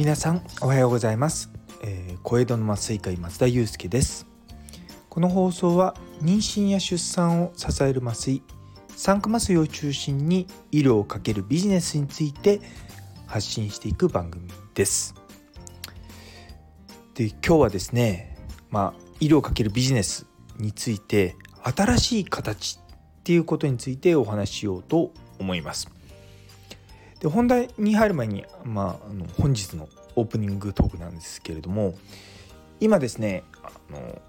皆さんおはようございます、えー、小江戸の麻酔会松田祐介です。この放送は妊娠や出産を支える麻酔酸化麻酔を中心に医療をかけるビジネスについて発信していく番組です。で今日はですねまあ医療をかけるビジネスについて新しい形っていうことについてお話ししようと思います。で本題に入る前に、まあ、あの本日のオープニングトークなんですけれども今ですねあの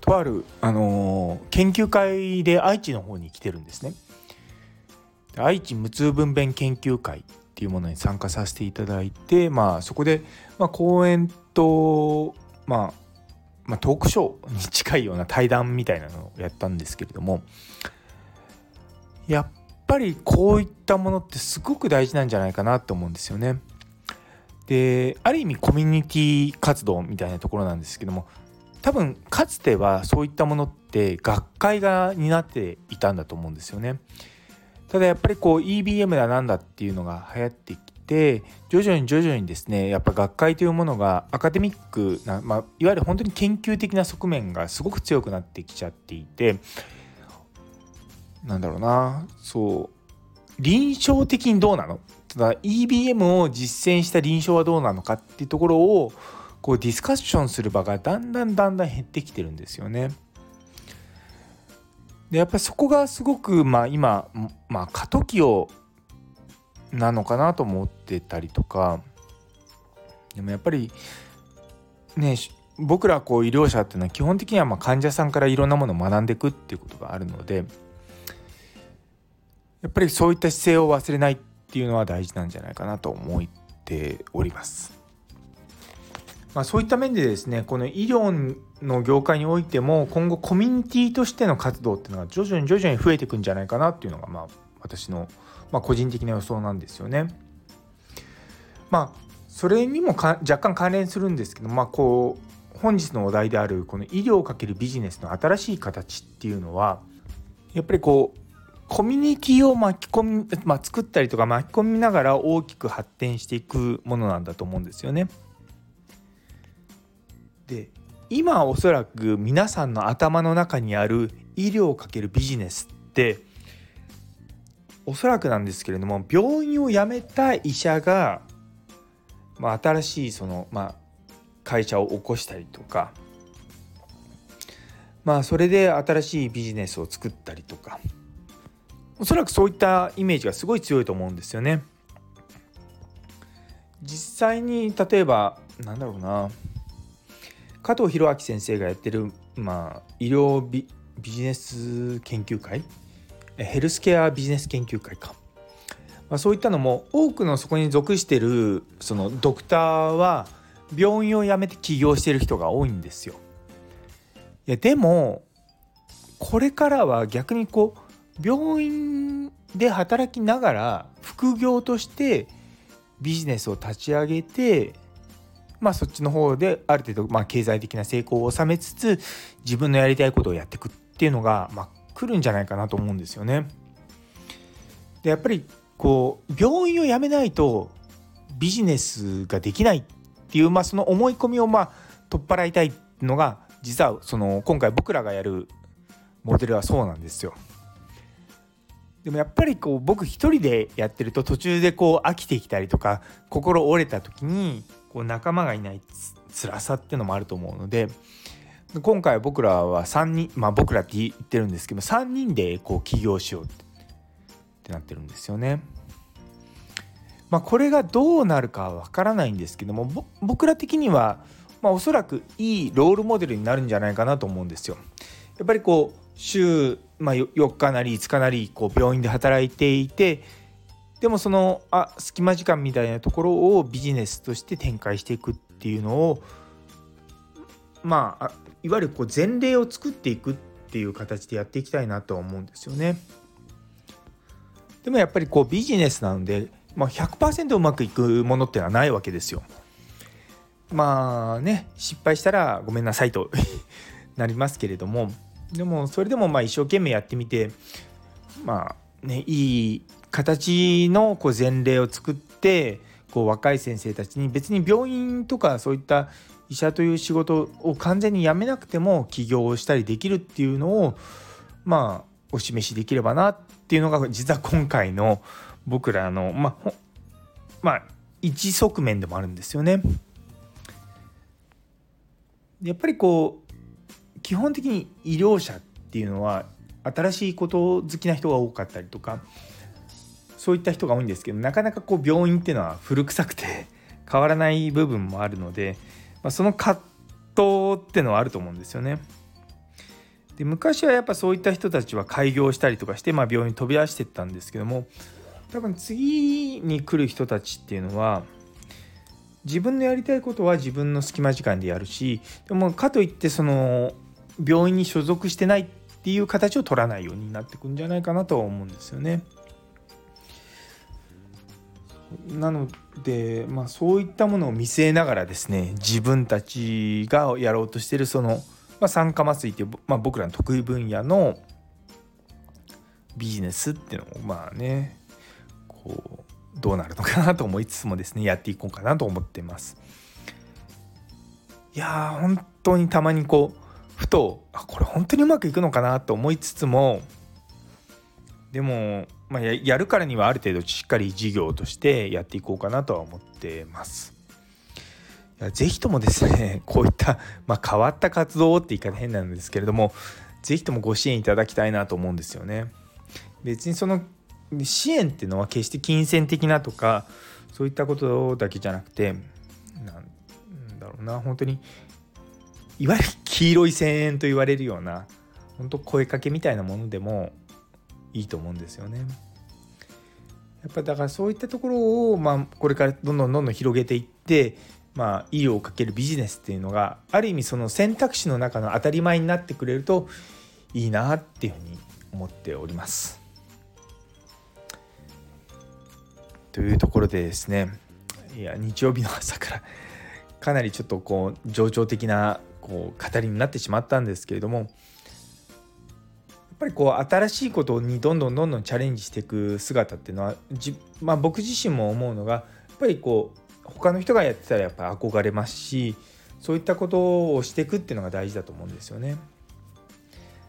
とある、あの研究会で愛知の方に来てるんですね。愛知無痛分娩研究会っていうものに参加させていただいて、まあ、そこで、まあ、講演と、まあ、まあ、トークショーに近いような対談みたいなのをやったんですけれどもやっぱりこういったものってすごく大事なんじゃないかなと思うんですよね。である意味コミュニティ活動みたいなところなんですけども多分かつてはそういったものって学会が担っていたんだと思うんですよね。ただやっぱりこう EBM だなんだっていうのが流行ってきて徐々に徐々にですねやっぱ学会というものがアカデミックな、まあ、いわゆる本当に研究的な側面がすごく強くなってきちゃっていてなんだろうな。そう。臨床的にどうなの？ただ EBM を実践した臨床はどうなのかっていうところをこうディスカッションする場がだんだんだんだん減ってきてるんですよね。でやっぱりそこがすごく、まあ、今、まあ、過渡期をなのかなと思ってたりとか。でもやっぱりね僕らこう医療者っていうのは基本的にはま患者さんからいろんなものを学んでいくっていうことがあるので。やっぱりそういった姿勢を忘れないっていうのは大事なんじゃないかなと思っております。まあ、そういった面でですねこの医療の業界においても今後コミュニティとしての活動っていうのが徐々に徐々に増えていくんじゃないかなっていうのがまあ私のまあ個人的な予想なんですよね。まあそれにも若干関連するんですけどまあこう本日のお題であるこの医療をかけるビジネスの新しい形っていうのはやっぱりこうコミュニティを巻き込み、まあ、作ったりとか巻き込みながら大きく発展していくものなんだと思うんですよね。で今おそらく皆さんの頭の中にある医療をかけるビジネスっておそらくなんですけれども病院を辞めた医者が、まあ、新しいその、まあ、会社を起こしたりとかまあそれで新しいビジネスを作ったりとかおそらくそういったイメージがすごい強いと思うんですよね。実際に例えばなんだろうな加藤弘明先生がやってる、まあ、医療ビジネス研究会？ヘルスケアビジネス研究会か、まあ、そういったのも多くのそこに属してるそのドクターは病院を辞めて起業してる人が多いんですよ。いやでもこれからは逆にこう病院で働きながら副業としてビジネスを立ち上げてまあそっちの方である程度まあ経済的な成功を収めつつ自分のやりたいことをやっていくっていうのがまあ来るんじゃないかなと思うんですよね。でやっぱりこう病院を辞めないとビジネスができないっていう、まあ、その思い込みをまあ取っ払いたいのが実はその今回僕らがやるモデルはそうなんですよ。でもやっぱりこう僕一人でやってると途中でこう飽きてきたりとか心折れた時にこう仲間がいないつ辛さっていうのもあると思うので今回僕らは3人まあ僕らって言ってるんですけど3人でこう起業しようってなってるんですよね。まあ、これがどうなるかは分からないんですけども僕ら的には、まあ、おそらくいいロールモデルになるんじゃないかなと思うんですよ。やっぱりこう週、まあ、4日なり5日なりこう病院で働いていてでもそのあ隙間時間みたいなところをビジネスとして展開していくっていうのをまあいわゆるこう前例を作っていくっていう形でやっていきたいなとは思うんですよね。でもやっぱりこうビジネスなので、まあ、100%うまくいくものってのはないわけですよ。まあね失敗したらごめんなさいと なりますけれどもでもそれでもまあ一生懸命やってみてまあねいい形のこう前例を作ってこう若い先生たちに別に病院とかそういった医者という仕事を完全に辞めなくても起業をしたりできるっていうのをまあお示しできればなっていうのが実は今回の僕らのまあまあ一側面でもあるんですよね。やっぱりこう基本的に医療者っていうのは新しいこと好きな人が多かったりとかそういった人が多いんですけどなかなかこう病院っていうのは古臭くて 変わらない部分もあるので、まあ、その葛藤っていうのはあると思うんですよね。で昔はやっぱそういった人たちは開業したりとかして、まあ、病院に飛び出してったんですけども多分次に来る人たちっていうのは自分のやりたいことは自分の隙間時間でやるしでもかといってその病院に所属してないっていう形を取らないようになってくんじゃないかなとは思うんですよね。なので、まあ、そういったものを見据えながらですね自分たちがやろうとしてるその、まあ、酸化麻酔っていう、まあ、僕らの得意分野のビジネスっていうのをまあねこうどうなるのかなと思いつつもですねやっていこうかなと思ってます。いやー本当にたまにこうふとあこれ本当にうまくいくのかなと思いつつもでも、まあ、やるからにはある程度しっかり事業としてやっていこうかなとは思ってます。ぜひともですね こういった、まあ、変わった活動って言い方変なんですけれどもぜひともご支援いただきたいなと思うんですよね。別にその支援っていうのは決して金銭的なとかそういったことだけじゃなくてなんだろうな本当にいわゆる黄色い声援と言われるような本当声かけみたいなものでもいいと思うんですよね。やっぱだからそういったところを、まあ、これからどんどんどんどん広げていって、まあ、医療をかけるビジネスっていうのがある意味その選択肢の中の当たり前になってくれるといいなっていうふうに思っております。というところでですねいや日曜日の朝からかなりちょっとこう情緒的なこう語りになってしまったんですけれどもやっぱりこう新しいことにどんどんどんどんチャレンジしていく姿っていうのはじ、まあ、僕自身も思うのがやっぱりこう他の人がやってたらやっぱ憧れますしそういったことをしていくっていうのが大事だと思うんですよね。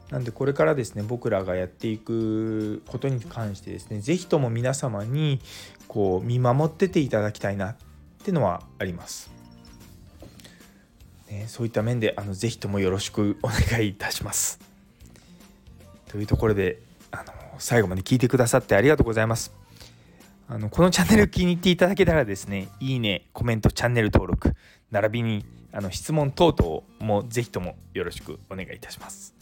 なんでこれからですね僕らがやっていくことに関してですね是非とも皆様にこう見守ってていただきたいなっていうのはあります。ね、そういった面であのぜひともよろしくお願いいたします。というところであの最後まで聞いてくださってありがとうございます。あのこのチャンネル気に入っていただけたらですねいいねコメントチャンネル登録並びにあの質問等々もぜひともよろしくお願いいたします。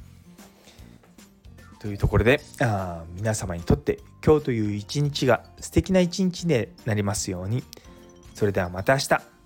というところであ皆様にとって今日という一日が素敵な一日でなりますようにそれではまた明日